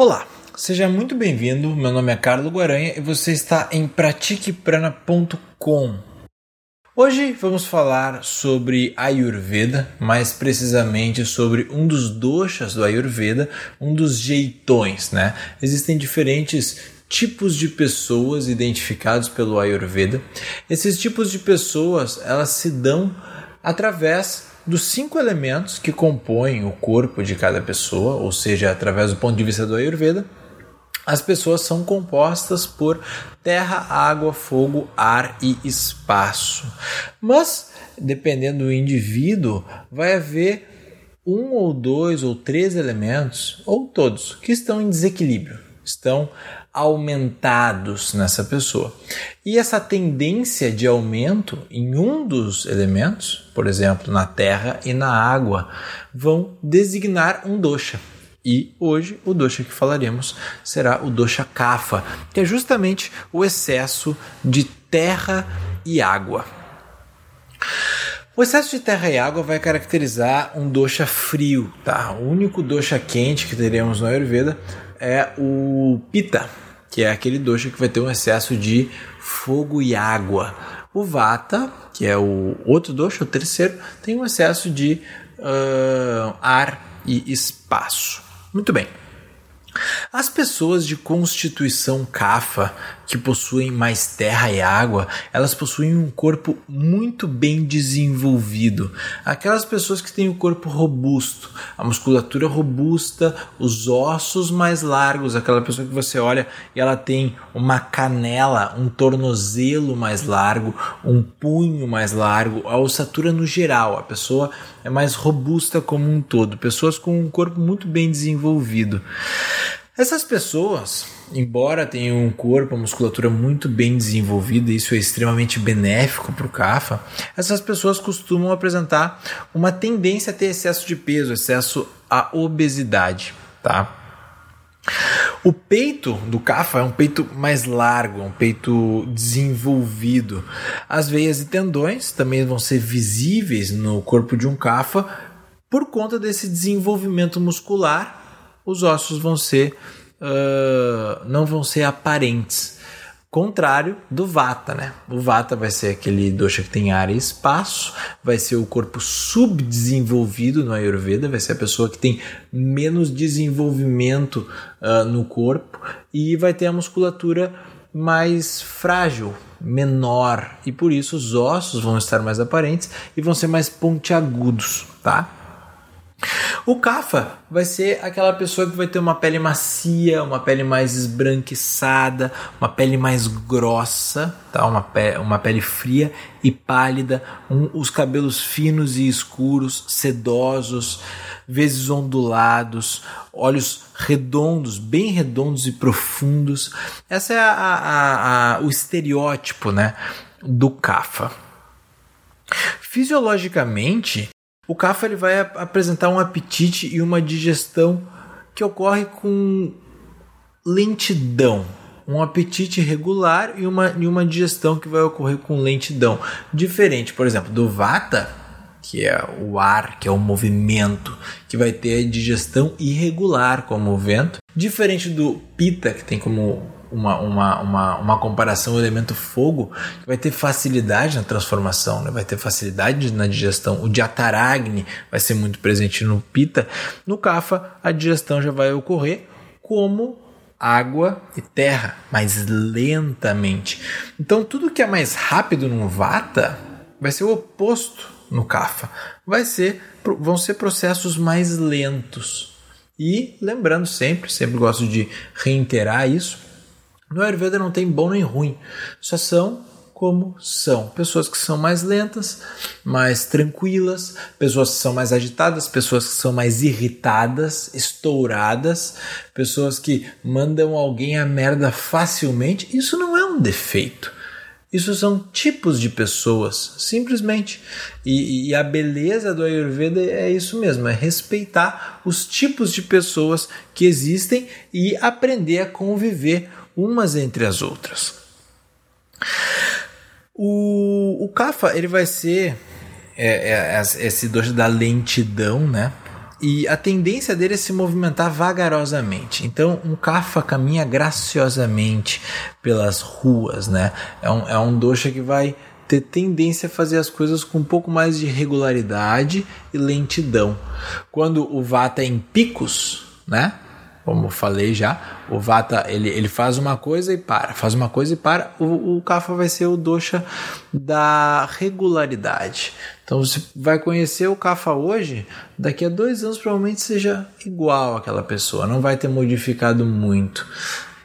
Olá, seja muito bem-vindo. Meu nome é Carlos Guaranha e você está em pratiqueprana.com. Hoje vamos falar sobre Ayurveda, mais precisamente sobre um dos doshas do Ayurveda, um dos jeitões, né? Existem diferentes tipos de pessoas identificados pelo Ayurveda. Esses tipos de pessoas, elas se dão através dos cinco elementos que compõem o corpo de cada pessoa, ou seja, através do ponto de vista do Ayurveda, as pessoas são compostas por terra, água, fogo, ar e espaço. Mas, dependendo do indivíduo, vai haver um ou dois ou três elementos, ou todos, que estão em desequilíbrio, estão aumentados nessa pessoa. E essa tendência de aumento em um dos elementos, por exemplo, na terra e na água, vão designar um dosha. E hoje o dosha que falaremos será o dosha kapha, que é justamente o excesso de terra e água. O excesso de terra e água vai caracterizar um dosha frio, tá? O único dosha quente que teremos no Ayurveda é o Pitta, que é aquele dosha que vai ter um excesso de fogo e água. O Vata, que é o outro dosha, o terceiro, tem um excesso de uh, ar e espaço. Muito bem. As pessoas de constituição cafa, que possuem mais terra e água, elas possuem um corpo muito bem desenvolvido. Aquelas pessoas que têm o corpo robusto, a musculatura robusta, os ossos mais largos, aquela pessoa que você olha e ela tem uma canela, um tornozelo mais largo, um punho mais largo, a ossatura no geral, a pessoa é mais robusta como um todo, pessoas com um corpo muito bem desenvolvido. Essas pessoas, embora tenham um corpo, uma musculatura muito bem desenvolvida, isso é extremamente benéfico para o CAFA, essas pessoas costumam apresentar uma tendência a ter excesso de peso, excesso à obesidade, tá? O peito do CAFA é um peito mais largo, um peito desenvolvido. As veias e tendões também vão ser visíveis no corpo de um CAFA por conta desse desenvolvimento muscular os ossos vão ser uh, não vão ser aparentes. Contrário do Vata, né? O Vata vai ser aquele dosha que tem área e espaço, vai ser o corpo subdesenvolvido no Ayurveda, vai ser a pessoa que tem menos desenvolvimento uh, no corpo e vai ter a musculatura mais frágil, menor, e por isso os ossos vão estar mais aparentes e vão ser mais pontiagudos, tá? O Kafa vai ser aquela pessoa que vai ter uma pele macia, uma pele mais esbranquiçada, uma pele mais grossa, tá? uma, pele, uma pele fria e pálida, um, os cabelos finos e escuros, sedosos, vezes ondulados, olhos redondos, bem redondos e profundos. Essa é a, a, a, o estereótipo né, do Kafa. Fisiologicamente, o CAFA ele vai apresentar um apetite e uma digestão que ocorre com lentidão. Um apetite regular e uma, e uma digestão que vai ocorrer com lentidão. Diferente, por exemplo, do Vata, que é o ar, que é o movimento, que vai ter a digestão irregular como o vento. Diferente do Pita, que tem como uma, uma, uma, uma comparação o elemento fogo, que vai ter facilidade na transformação, né? vai ter facilidade na digestão. O diataragni vai ser muito presente no pita. No kapha, a digestão já vai ocorrer como água e terra, mais lentamente. Então, tudo que é mais rápido no vata vai ser o oposto no kapha. Vai ser, vão ser processos mais lentos. E lembrando sempre, sempre gosto de reiterar isso, no Ayurveda não tem bom nem ruim, só são como são. Pessoas que são mais lentas, mais tranquilas, pessoas que são mais agitadas, pessoas que são mais irritadas, estouradas, pessoas que mandam alguém a merda facilmente. Isso não é um defeito. Isso são tipos de pessoas, simplesmente. E, e, a beleza do Ayurveda é isso mesmo: é respeitar os tipos de pessoas que existem e aprender a conviver umas entre as outras. O, o Kapha ele vai ser é, é, esse dojo da lentidão, né? e a tendência dele é se movimentar vagarosamente. Então, um Kapha caminha graciosamente pelas ruas, né? É um, é um dosha que vai ter tendência a fazer as coisas com um pouco mais de regularidade e lentidão. Quando o Vata é em picos, né? Como falei já, o Vata ele, ele faz uma coisa e para, faz uma coisa e para. O, o vai ser o dosha da regularidade. Então você vai conhecer o Kapha hoje, daqui a dois anos provavelmente seja igual àquela pessoa, não vai ter modificado muito.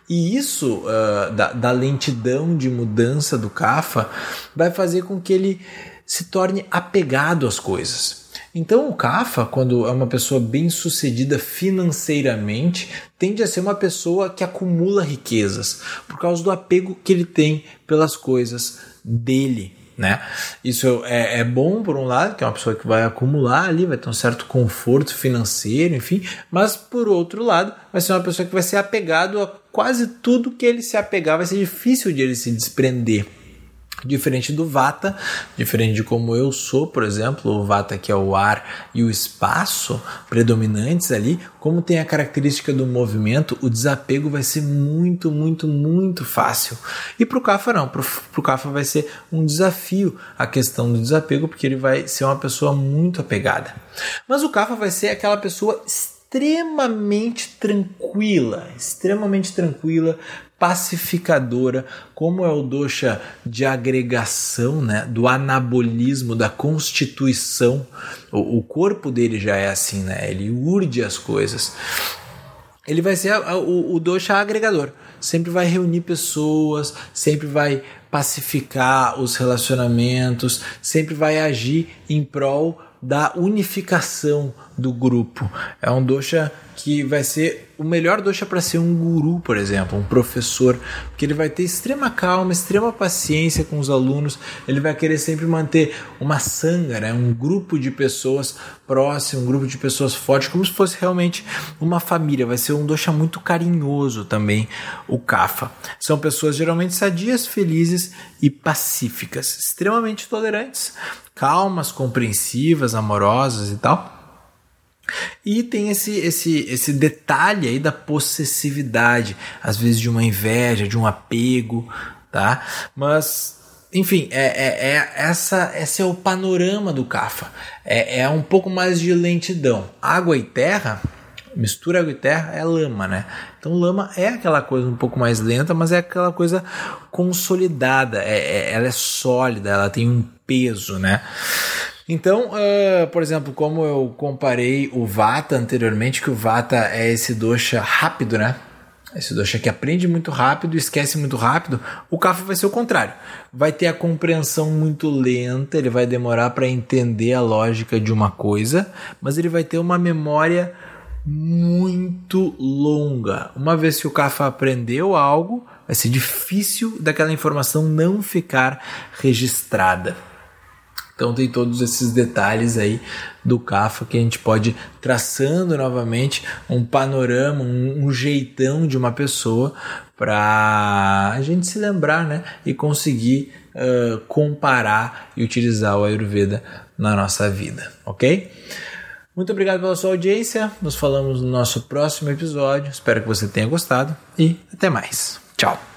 E isso uh, da, da lentidão de mudança do Kapha vai fazer com que ele se torne apegado às coisas. Então, o Cafa, quando é uma pessoa bem sucedida financeiramente, tende a ser uma pessoa que acumula riquezas por causa do apego que ele tem pelas coisas dele. Né? Isso é, é bom por um lado, que é uma pessoa que vai acumular ali, vai ter um certo conforto financeiro, enfim, mas por outro lado, vai ser uma pessoa que vai ser apegado a quase tudo que ele se apegar, vai ser difícil de ele se desprender. Diferente do Vata, diferente de como eu sou, por exemplo, o Vata que é o ar e o espaço predominantes ali, como tem a característica do movimento, o desapego vai ser muito, muito, muito fácil. E para o Kapha não, para o Kapha vai ser um desafio a questão do desapego, porque ele vai ser uma pessoa muito apegada. Mas o Kapha vai ser aquela pessoa tranquila, extremamente tranquila, pacificadora, como é o dosha de agregação, né, do anabolismo, da constituição. O, o corpo dele já é assim, né? Ele urde as coisas. Ele vai ser a, a, o, o agregador. Sempre vai reunir pessoas, sempre vai pacificar os relacionamentos, sempre vai agir em prol da unificação do grupo. É um dosha que vai ser o melhor dosha para ser um guru, por exemplo, um professor, porque ele vai ter extrema calma, extrema paciência com os alunos, ele vai querer sempre manter uma sanga, né? um grupo de pessoas próximo, um grupo de pessoas fortes, como se fosse realmente uma família. Vai ser um dosha muito carinhoso também, o Kapha. São pessoas geralmente sadias, felizes e pacíficas, extremamente tolerantes, calmas, compreensivas, amorosas e tal. E tem esse, esse, esse detalhe aí da possessividade, às vezes de uma inveja, de um apego, tá? Mas, enfim, é, é, é essa, esse é o panorama do Cafa. É, é um pouco mais de lentidão. Água e terra, mistura água e terra é lama, né? Então lama é aquela coisa um pouco mais lenta, mas é aquela coisa consolidada, é, é ela é sólida, ela tem um peso, né? Então, uh, por exemplo, como eu comparei o Vata anteriormente, que o Vata é esse dosha rápido, né? Esse dosha que aprende muito rápido, esquece muito rápido. O Kapha vai ser o contrário. Vai ter a compreensão muito lenta, ele vai demorar para entender a lógica de uma coisa, mas ele vai ter uma memória muito longa. Uma vez que o Kapha aprendeu algo, vai ser difícil daquela informação não ficar registrada. Então tem todos esses detalhes aí do CAFA que a gente pode traçando novamente um panorama, um, um jeitão de uma pessoa para a gente se lembrar, né, e conseguir uh, comparar e utilizar o Ayurveda na nossa vida, ok? Muito obrigado pela sua audiência. Nos falamos no nosso próximo episódio. Espero que você tenha gostado e até mais. Tchau.